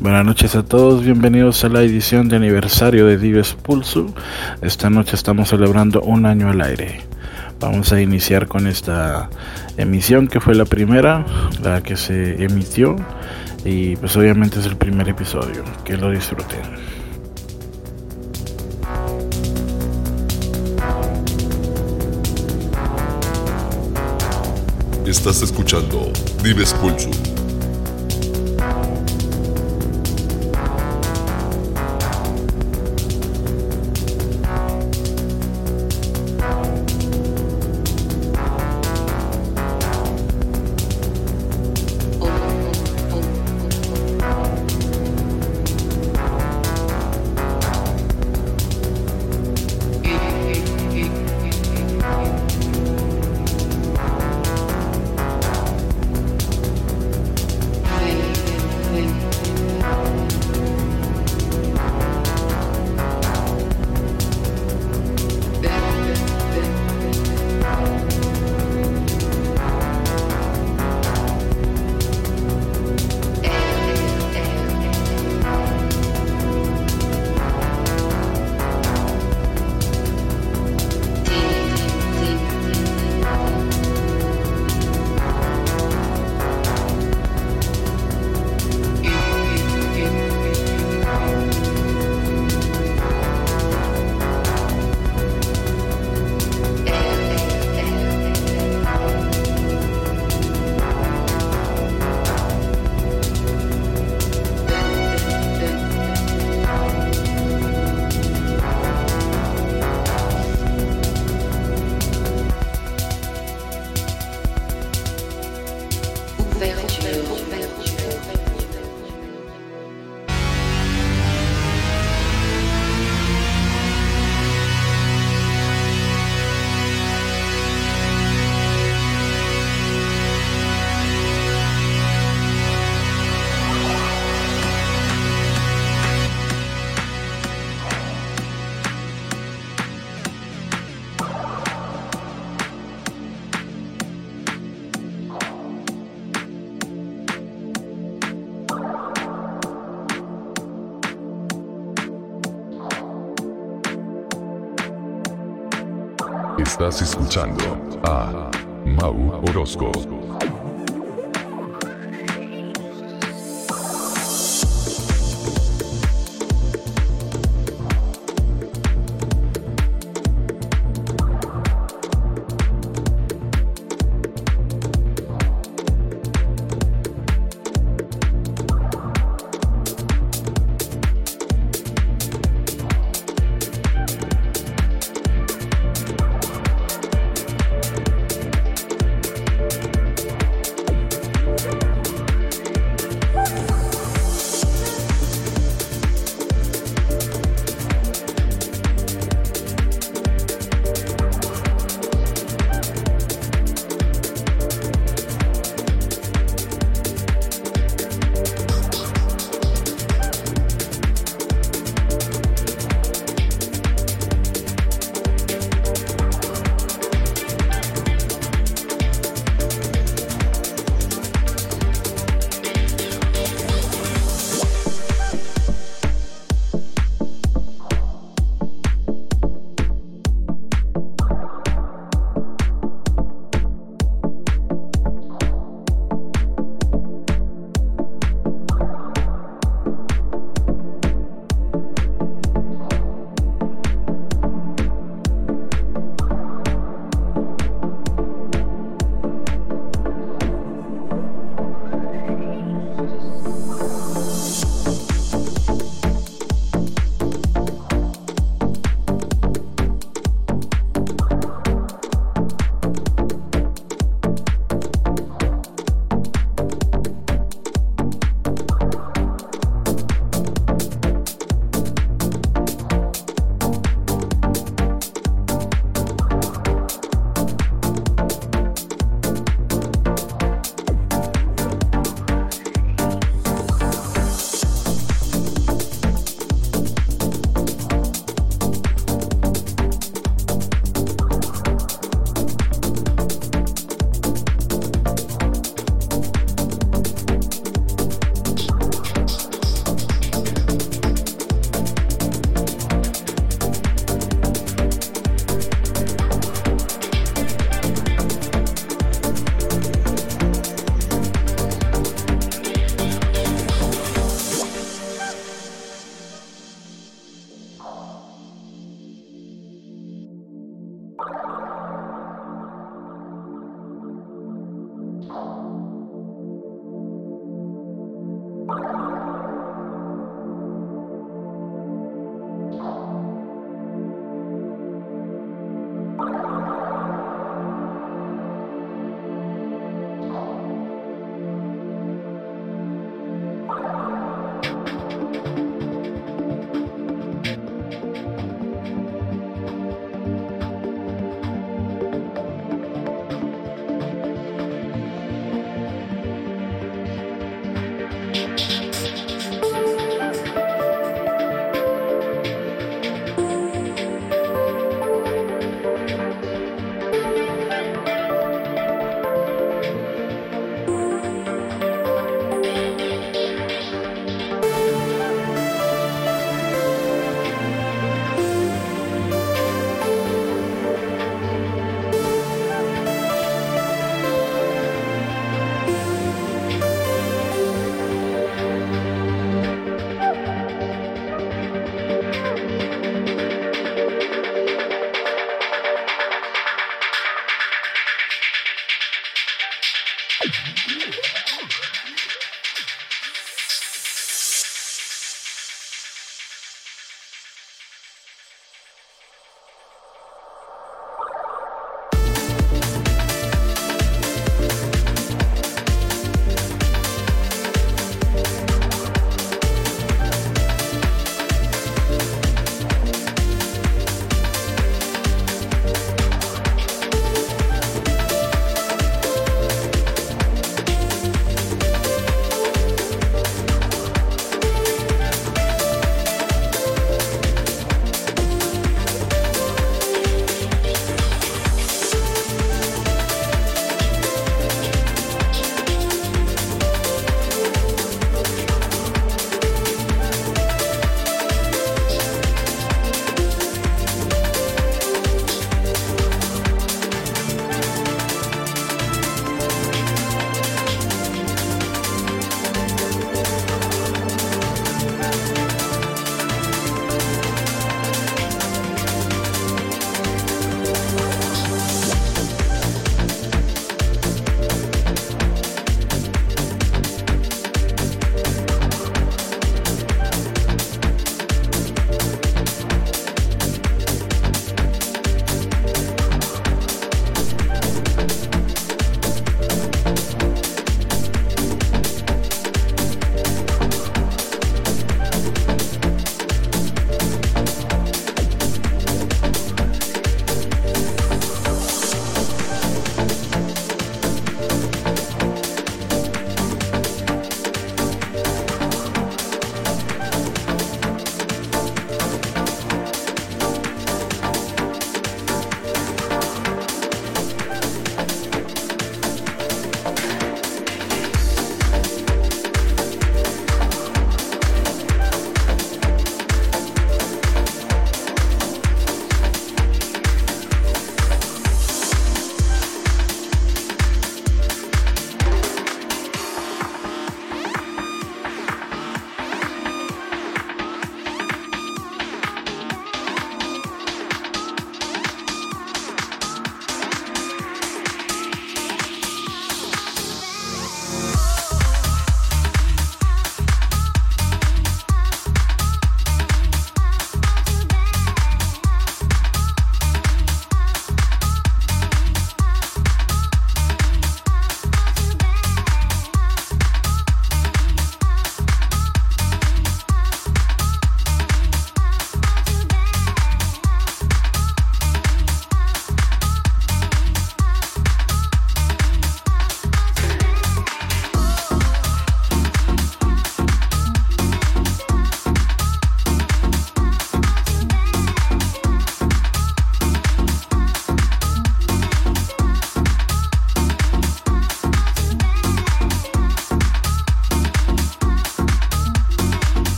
Buenas noches a todos, bienvenidos a la edición de aniversario de Dives Pulso. Esta noche estamos celebrando un año al aire. Vamos a iniciar con esta emisión que fue la primera, la que se emitió y pues obviamente es el primer episodio. Que lo disfruten. Estás escuchando Dives Pulso.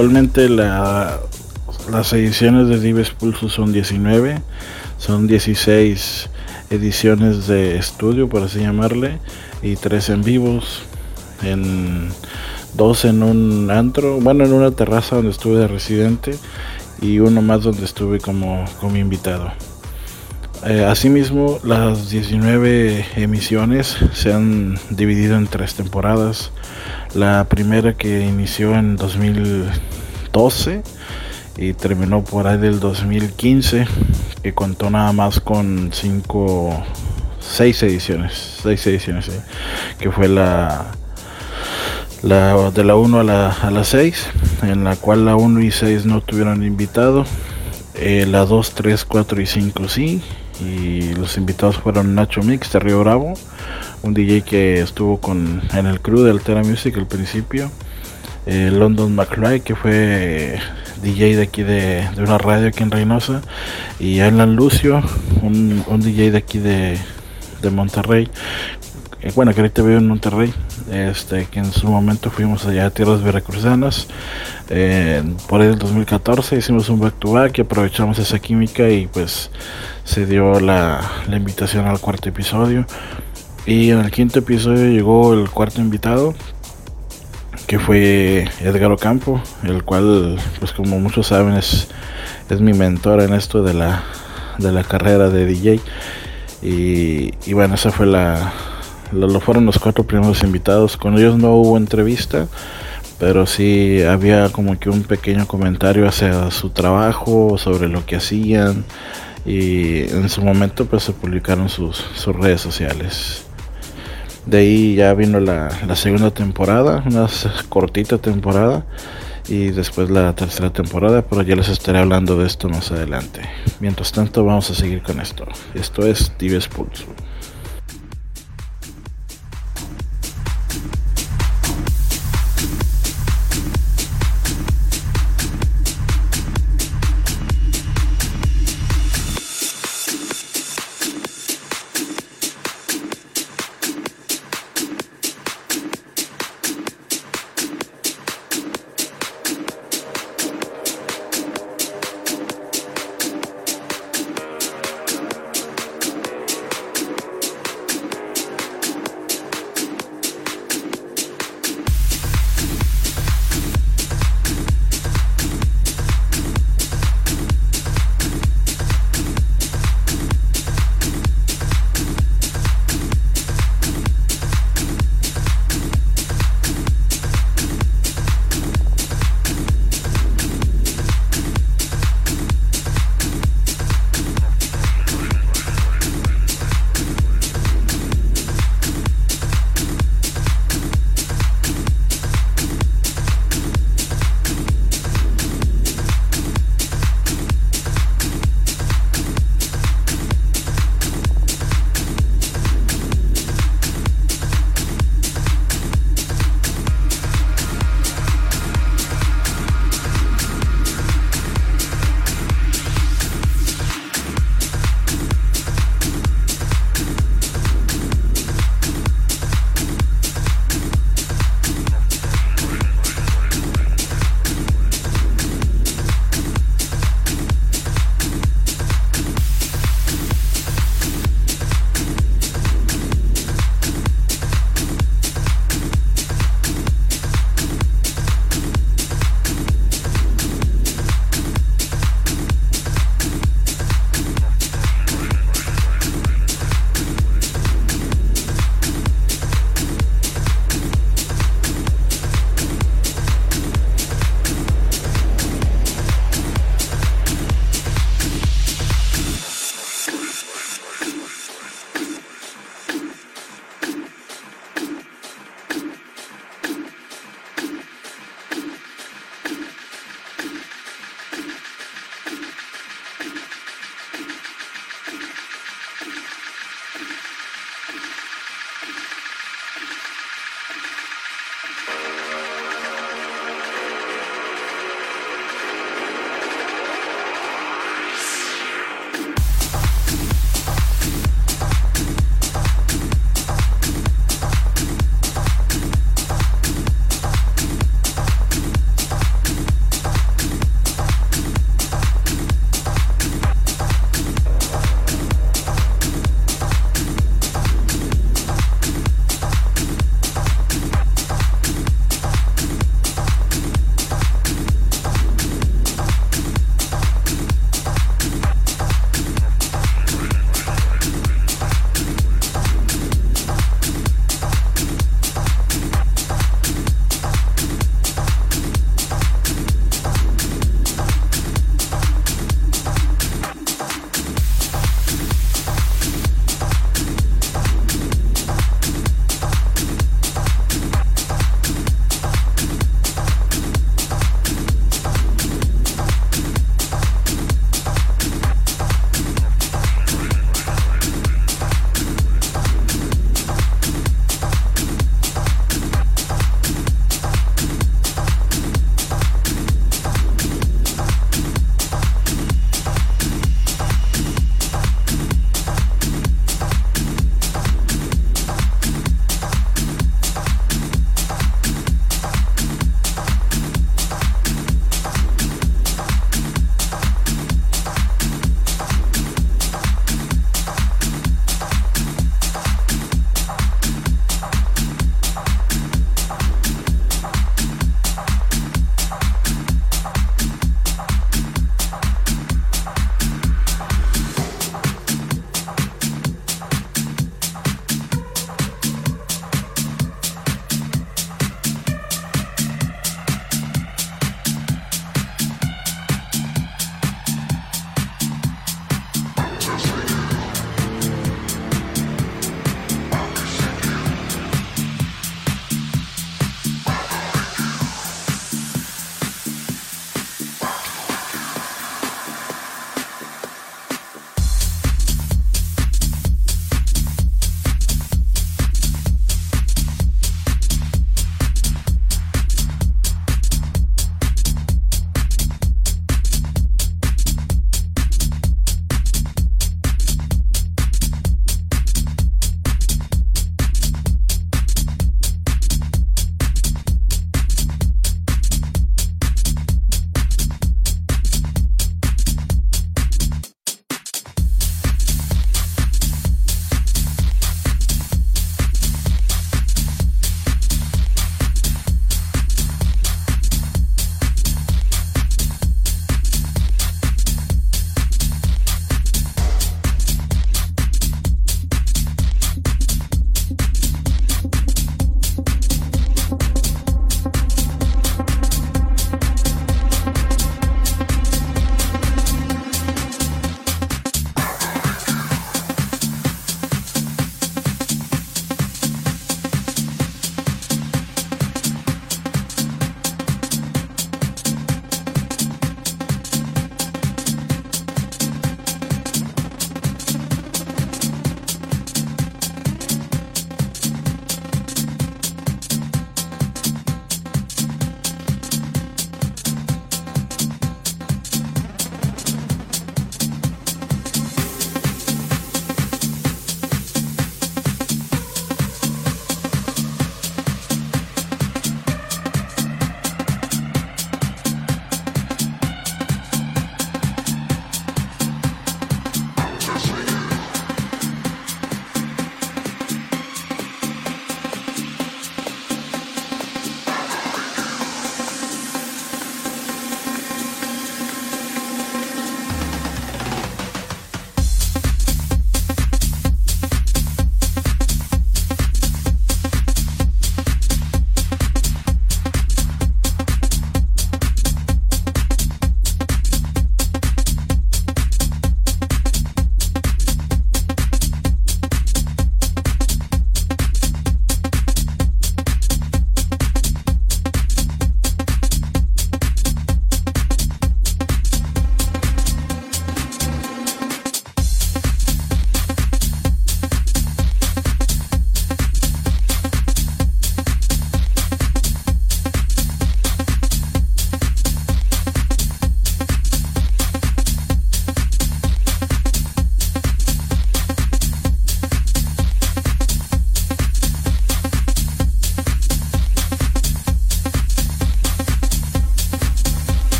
Actualmente la, las ediciones de Dives Pulso son 19, son 16 ediciones de estudio, por así llamarle, y 3 en vivos, en dos en un antro, bueno, en una terraza donde estuve de residente y uno más donde estuve como, como invitado. Eh, asimismo, las 19 emisiones se han dividido en tres temporadas. La primera que inició en 2012 y terminó por ahí del 2015, que contó nada más con 5, 6 ediciones, 6 ediciones, que fue la, la de la 1 a la, a la 6, en la cual la 1 y 6 no tuvieron invitado. Eh, la 2, 3, 4 y 5 sí, y los invitados fueron Nacho Mix de Río Bravo, un DJ que estuvo con, en el crew de Altera Music al principio, eh, London McFly que fue DJ de aquí de, una radio aquí en Reynosa, y Alan Lucio, un, DJ de aquí de, de Monterrey, eh, bueno, que ahorita vive en Monterrey, este, que en su momento fuimos allá a tierras veracruzanas, eh, por ahí del 2014 hicimos un back to back y aprovechamos esa química y pues se dio la, la invitación al cuarto episodio. Y en el quinto episodio llegó el cuarto invitado, que fue Edgar Ocampo, el cual, pues como muchos saben, es, es mi mentor en esto de la, de la carrera de DJ. Y, bueno, esa fue la, lo, fueron los cuatro primeros invitados. Con ellos no hubo entrevista, pero sí había como que un pequeño comentario hacia su trabajo, sobre lo que hacían. Y en su momento pues se publicaron sus, sus redes sociales. De ahí ya vino la, la segunda temporada, una cortita temporada y después la tercera temporada, pero ya les estaré hablando de esto más adelante. Mientras tanto, vamos a seguir con esto. Esto es Dives Pulso.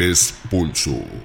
Dives Pulso.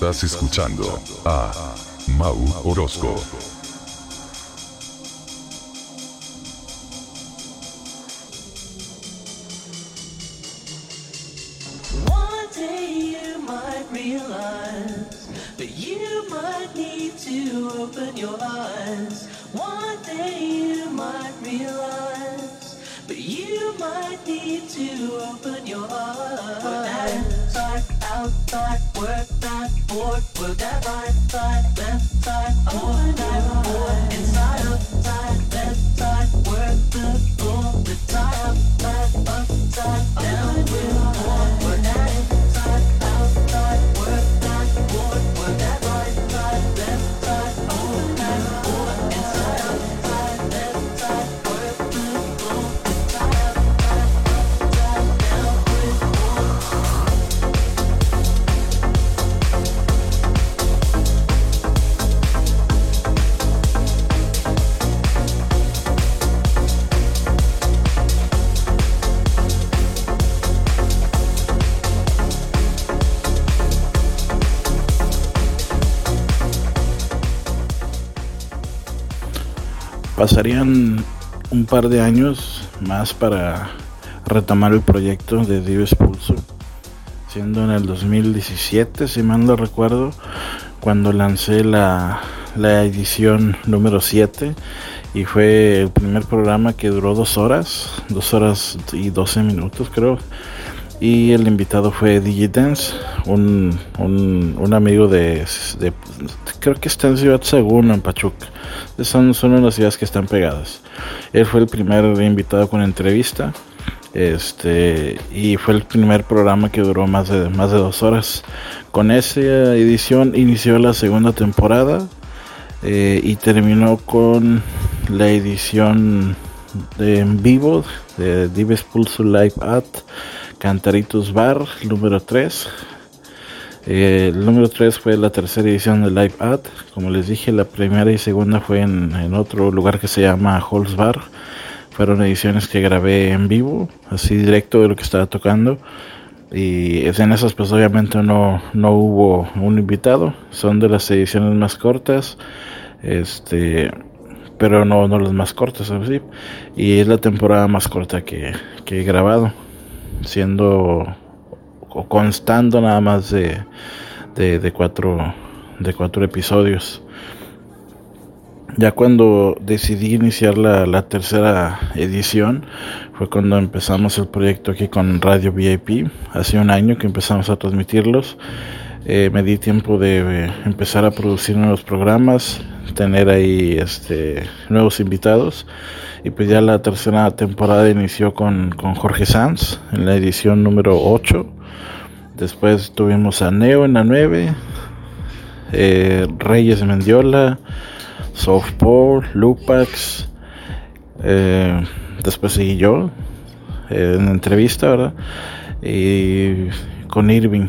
Estás escuchando a Mau Orozco. Pasarían un par de años más para retomar el proyecto de Dives Pulso, siendo en el 2017, si mal no recuerdo, cuando lancé la, la edición número 7 y fue el primer programa que duró dos horas, dos horas y 12 minutos creo. Y el invitado fue Digidance, un, un, un amigo de, de, creo que está en Ciudad Según, en Pachuca son, son unas ciudades que están pegadas. Él fue el primer invitado con entrevista. Este, y fue el primer programa que duró más de, más de dos horas. Con esa edición inició la segunda temporada eh, y terminó con la edición de en vivo de Dives Pulso Live at Cantaritos Bar número 3 eh, el número 3 fue la tercera edición de Live Ad. Como les dije, la primera y segunda fue en, otro lugar que se llama Holz Bar. Fueron ediciones que grabé en vivo, así directo de lo que estaba tocando. Y en esas pues obviamente no, no hubo un invitado. Son de las ediciones más cortas. Este pero no, no las más cortas, así. Y es la temporada más corta que, que he grabado, siendo o constando nada más de, de, cuatro, de cuatro episodios. Ya cuando decidí iniciar la, tercera edición fue cuando empezamos el proyecto aquí con Radio VIP. Hace un año que empezamos a transmitirlos. Eh, me di tiempo de eh, empezar a producir nuevos programas, tener ahí este, nuevos invitados. Y pues ya la tercera temporada inició con, con Jorge Sanz en la edición número 8 Después tuvimos a Neo en la 9, eh, Reyes Mendiola, Softball, Lupax. Eh, después seguí yo en entrevista, ¿verdad? Y con Irving.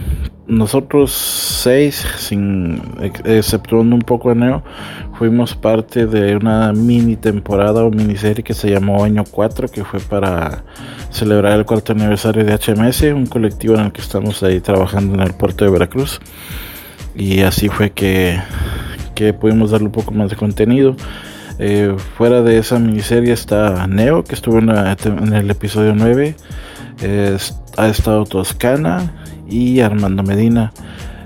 Nosotros seis, sin exceptuando un poco a Neo, fuimos parte de una mini temporada o miniserie que se llamó Año 4, que fue para celebrar el cuarto aniversario de HMS, un colectivo en el que estamos ahí trabajando en el puerto de Veracruz. Y así fue que, que pudimos darle un poco más de contenido. Eh, fuera de esa miniserie está Neo, que estuvo en, el episodio 9. ha estado Toscana y Armando Medina.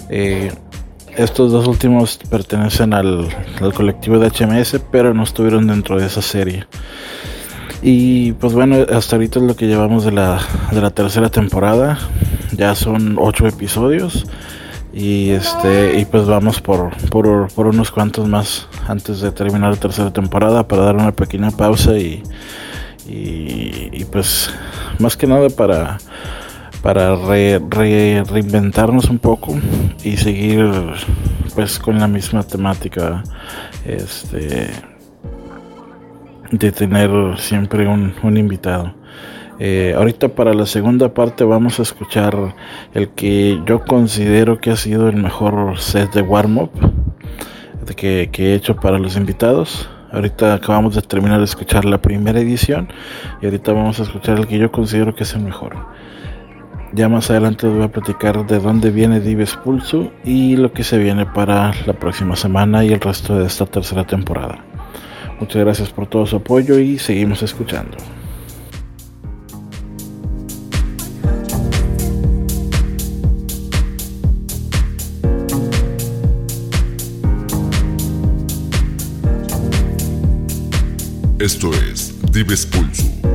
Eh, estos dos últimos pertenecen al, colectivo de HMS, pero no estuvieron dentro de esa serie. Y pues bueno, hasta ahorita es lo que llevamos de la, de la tercera temporada. Ya son ocho episodios. Y este, y pues vamos por, por, por, unos cuantos más antes de terminar la tercera temporada para dar una pequeña pausa y, y pues más que nada para para reinventarnos un poco y seguir pues con la misma temática este de tener siempre un, un eh, ahorita para la segunda parte vamos a escuchar el que yo considero que ha sido el mejor set de warm-up que, que he hecho para los invitados. Ahorita acabamos de terminar de escuchar la primera edición y ahorita vamos a escuchar el que yo considero que es el mejor. Ya más adelante voy a platicar de dónde viene Dives Pulso y lo que se viene para la próxima semana y el resto de esta tercera temporada. Muchas gracias por todo su apoyo y seguimos escuchando. Esto es Dives Pulso.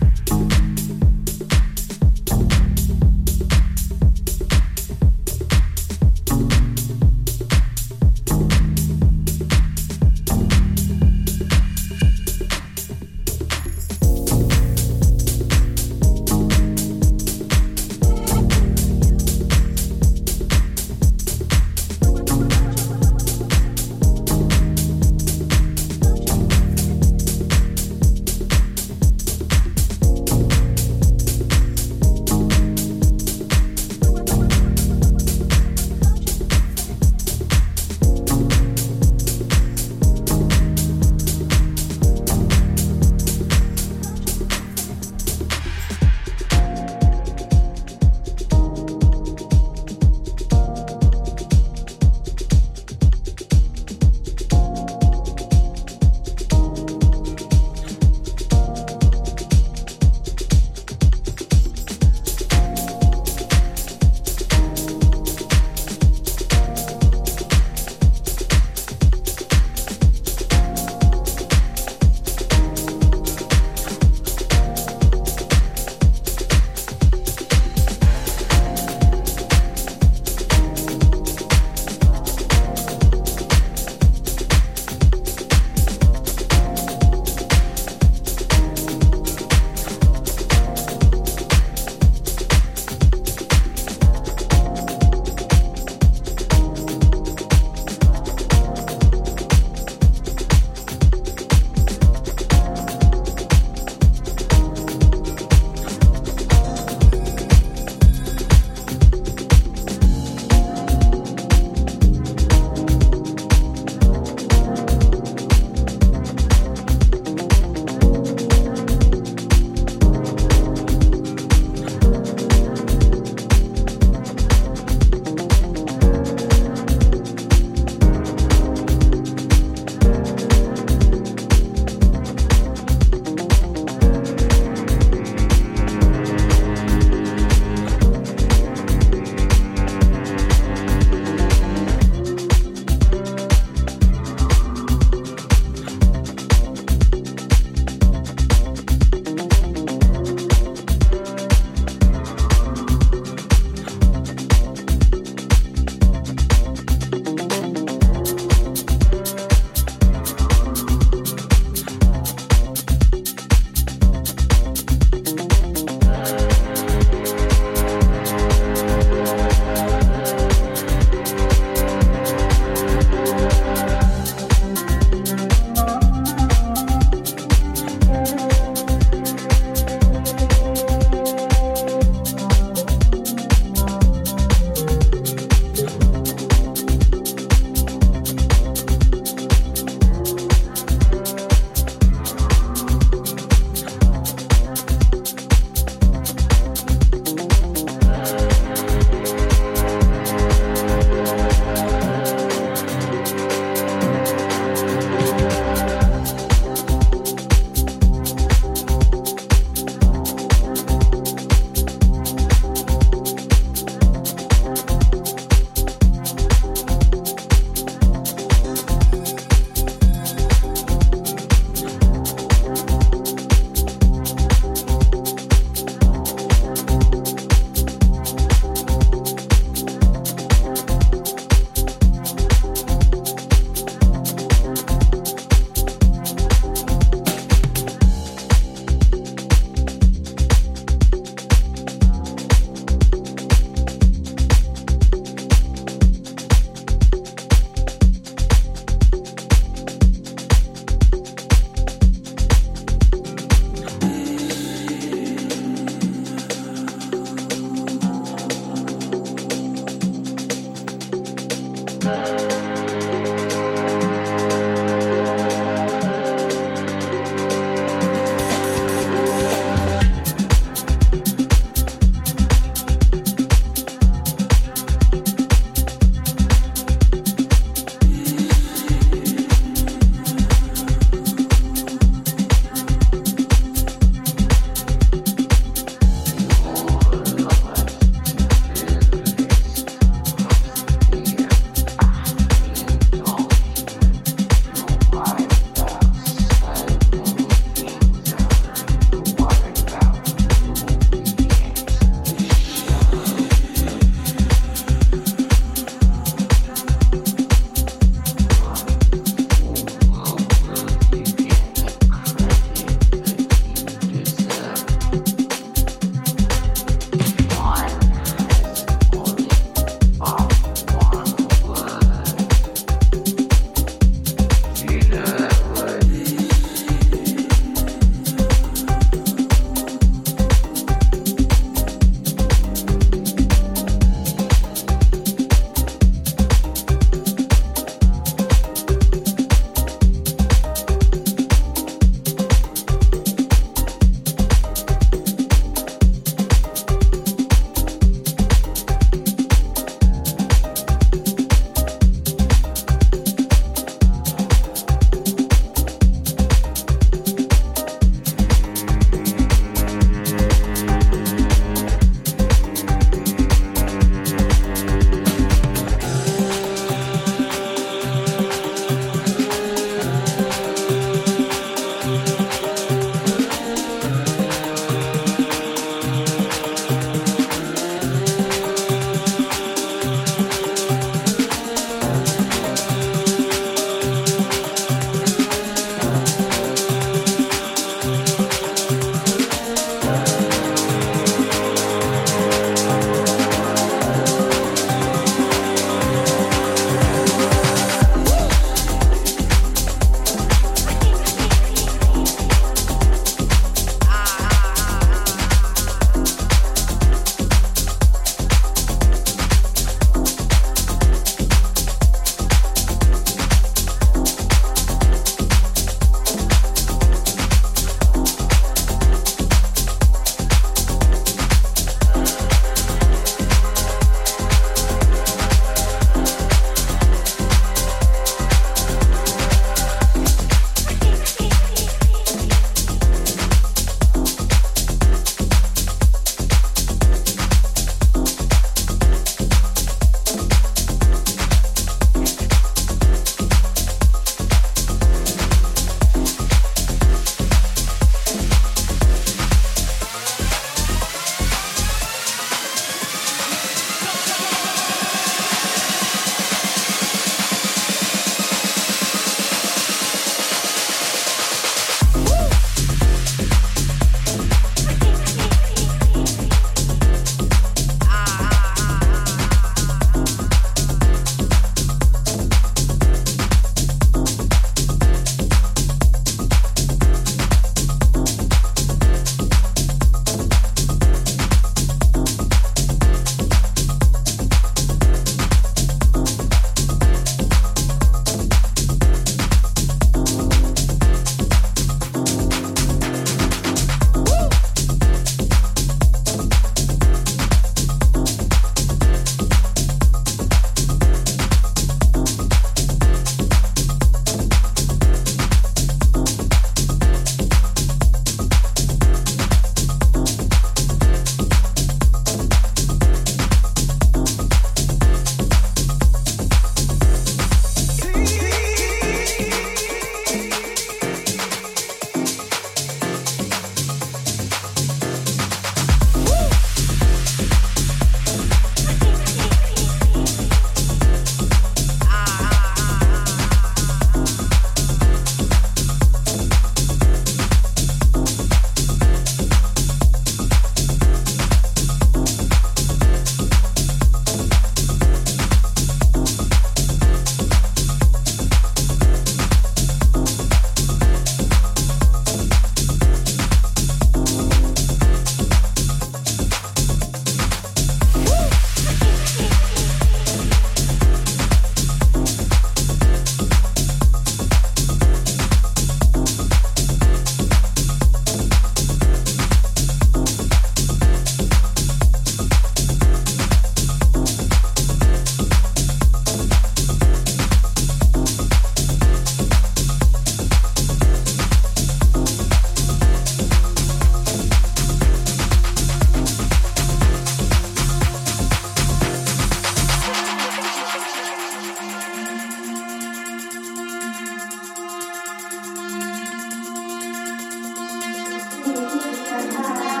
Bye.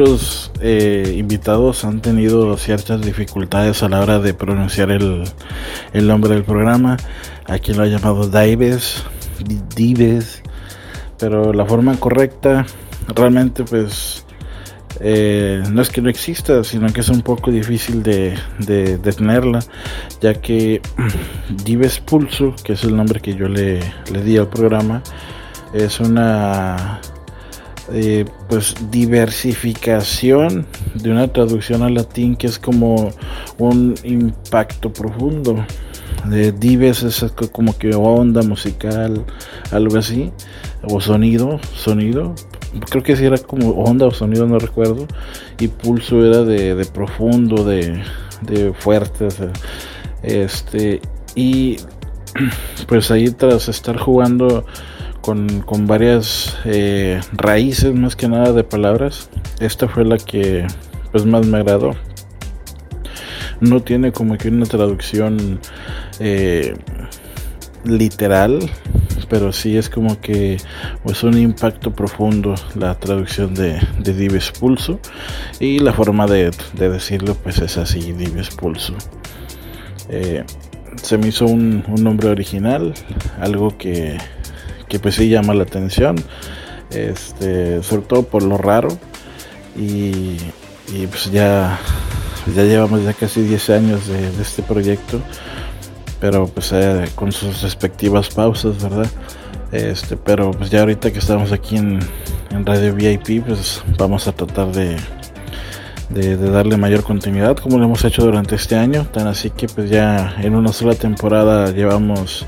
Muchos eh, invitados han tenido ciertas dificultades a la hora de pronunciar el, nombre del programa. Aquí lo ha llamado Dives, Dives, pero la forma correcta realmente pues eh, no es que no exista, sino que es un poco difícil de, de, tenerla, ya que Dives Pulso, que es el nombre que yo le, le di al programa, es una eh, pues diversificación de una traducción al latín que es como un impacto profundo. De dives es como que onda musical, algo así, o sonido, sonido. Creo que si era como onda o sonido, no recuerdo. Y pulso era de, profundo, de, de fuerte. este, y pues ahí tras estar jugando con, varias eh, raíces más que nada de palabras. Esta fue la que pues más me agradó. No tiene como que una traducción eh, literal, pero sí es como que pues un impacto profundo la traducción de, de Dives Pulso y la forma de, decirlo pues es así, Dives Pulso. Eh, se me hizo un, un nombre original, algo que que pues sí llama la atención, este, sobre todo por lo raro y, pues ya, ya llevamos ya casi 10 años de, este proyecto, pero pues eh, con sus respectivas pausas, ¿verdad? Este, pero pues ya ahorita que estamos aquí en, Radio VIP, pues vamos a tratar de, de, darle mayor continuidad como lo hemos hecho durante este año. Tan así que pues ya en una sola temporada llevamos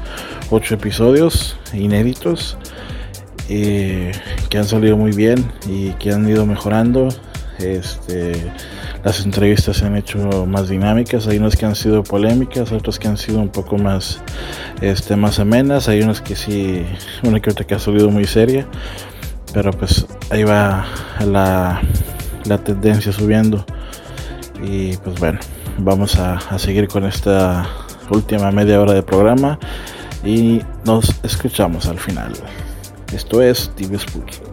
ocho episodios inéditos eh, que han salido muy bien y que han ido mejorando. Este, las entrevistas se han hecho más dinámicas, hay unas que han sido polémicas, otras que han sido un poco más, este, más amenas, hay unas que sí, una que otra que ha salido muy seria, pero pues ahí va la, la tendencia subiendo. Y pues bueno, vamos a, seguir con esta última media hora de programa y nos escuchamos al final. Esto es TV Sports.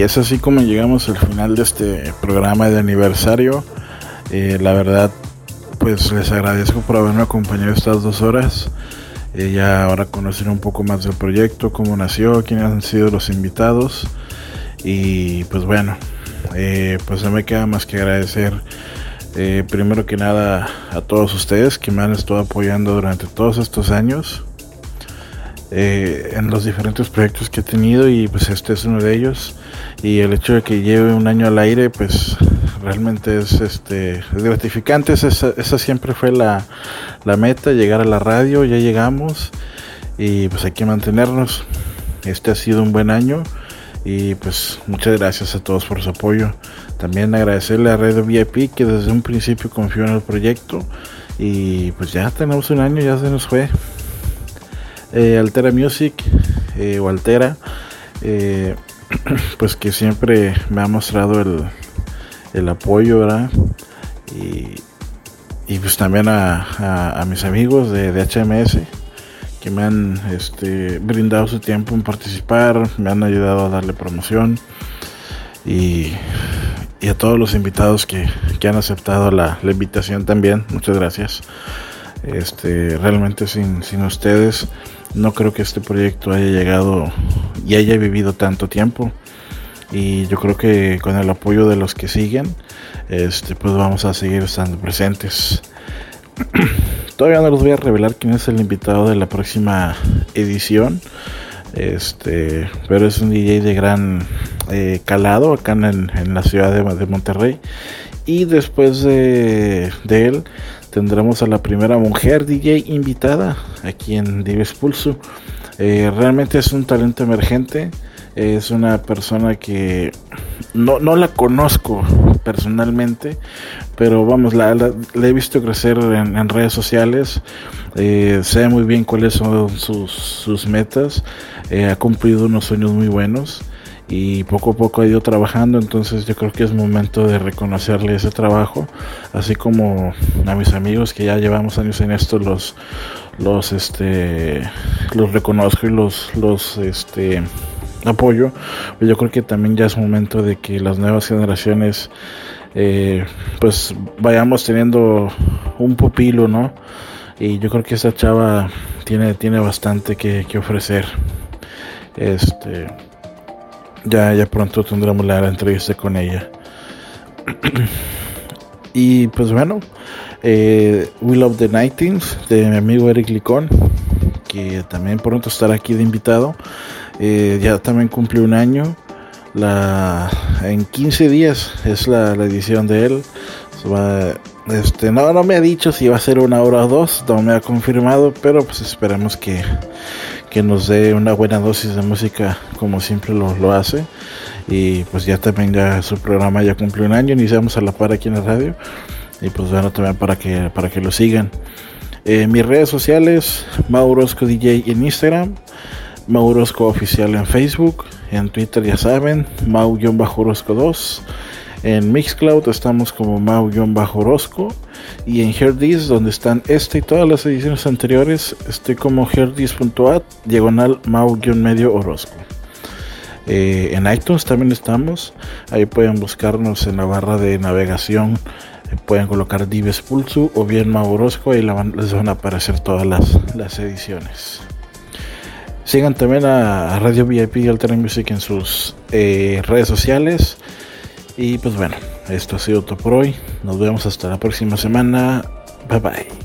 Y es así como llegamos al final de este programa de aniversario. Eh, la verdad, pues les agradezco por haberme acompañado estas dos horas. Eh, ya ahora conocer un poco más del proyecto, cómo nació, quiénes han sido los invitados. Y pues bueno, eh, pues no me queda más que agradecer primero que nada a todos ustedes que me han estado apoyando durante todos estos años. en los diferentes proyectos que he tenido y pues este es uno de ellos y el hecho de que lleve un año al aire pues realmente es este gratificante. Esa, siempre fue la, meta llegar a la radio ya llegamos y pues hay que mantenernos. Este ha sido un buen año y pues muchas gracias a todos por su apoyo. También agradecerle a Red VIP que desde un principio confió en el proyecto y pues ya tenemos un año ya se nos fue. Eh, Altera Music eh, o Altera eh, pues que siempre me ha mostrado el, apoyo, ¿verdad? Y, pues también a, mis amigos de, HMS que me han este, brindado su tiempo en participar, me han ayudado a darle promoción y, a todos los invitados que, han aceptado la, invitación también, muchas gracias. Este, realmente sin, sin ustedes no creo que este proyecto haya llegado y haya vivido tanto tiempo. Y yo creo que con el apoyo de los que siguen, este, pues vamos a seguir estando presentes. Todavía no les voy a revelar quién es el invitado de la próxima edición. Este, pero es un DJ de gran eh, calado acá en, en, la ciudad de, de Monterrey. Y después de, de él tendremos a la primera mujer DJ invitada aquí en Dives Pulso. Eh, realmente es un talento emergente. Es una persona que no, la conozco personalmente, pero vamos, la, he visto crecer en, redes sociales. Eh, sé muy bien cuáles son sus, metas. Eh, ha cumplido unos sueños muy buenos y poco a poco ha ido trabajando, entonces yo creo que es momento de reconocerle ese trabajo, así como a mis amigos que ya llevamos años en esto los los este los reconozco y los los este apoyo, pero yo creo que también ya es momento de que las nuevas generaciones eh, pues vayamos teniendo un pupilo, ¿no? Y yo creo que esta chava tiene, tiene bastante que, que ofrecer. Este ya, ya pronto tendremos la entrevista con ella. y pues bueno, eh, We Love the Nightings de mi amigo Eric Licón, que también pronto estará aquí de invitado. Eh, ya también cumplió un año. La, en 15 días es la, edición de él. este, no, no me ha dicho si va a ser una hora o dos, no me ha confirmado, pero pues esperemos que, que nos dé una buena dosis de música como siempre lo, hace. Y pues ya también ya su programa ya cumplió un año, iniciamos a la par aquí en la radio. Y pues bueno, también para que, para que lo sigan. Eh, mis redes sociales, Maurosco DJ en Instagram, Maurosco Oficial en Facebook, en Twitter ya saben, Mau-Orosco2. En Mixcloud estamos como Mau-Orosco. Y en Herdis, donde están este y todas las ediciones anteriores, estoy como herdis.at, diagonal Mau-Medio Orozco. Eh, en iTunes también estamos. Ahí pueden buscarnos en la barra de navegación. Eh, pueden colocar Dives Pulsu o bien Mau Orozco. Ahí les van a aparecer todas las, ediciones. Sigan también a, Radio VIP y Alternate Music en sus eh, redes sociales. Y pues bueno, esto ha sido todo por hoy. Nos vemos hasta la próxima semana. Bye bye.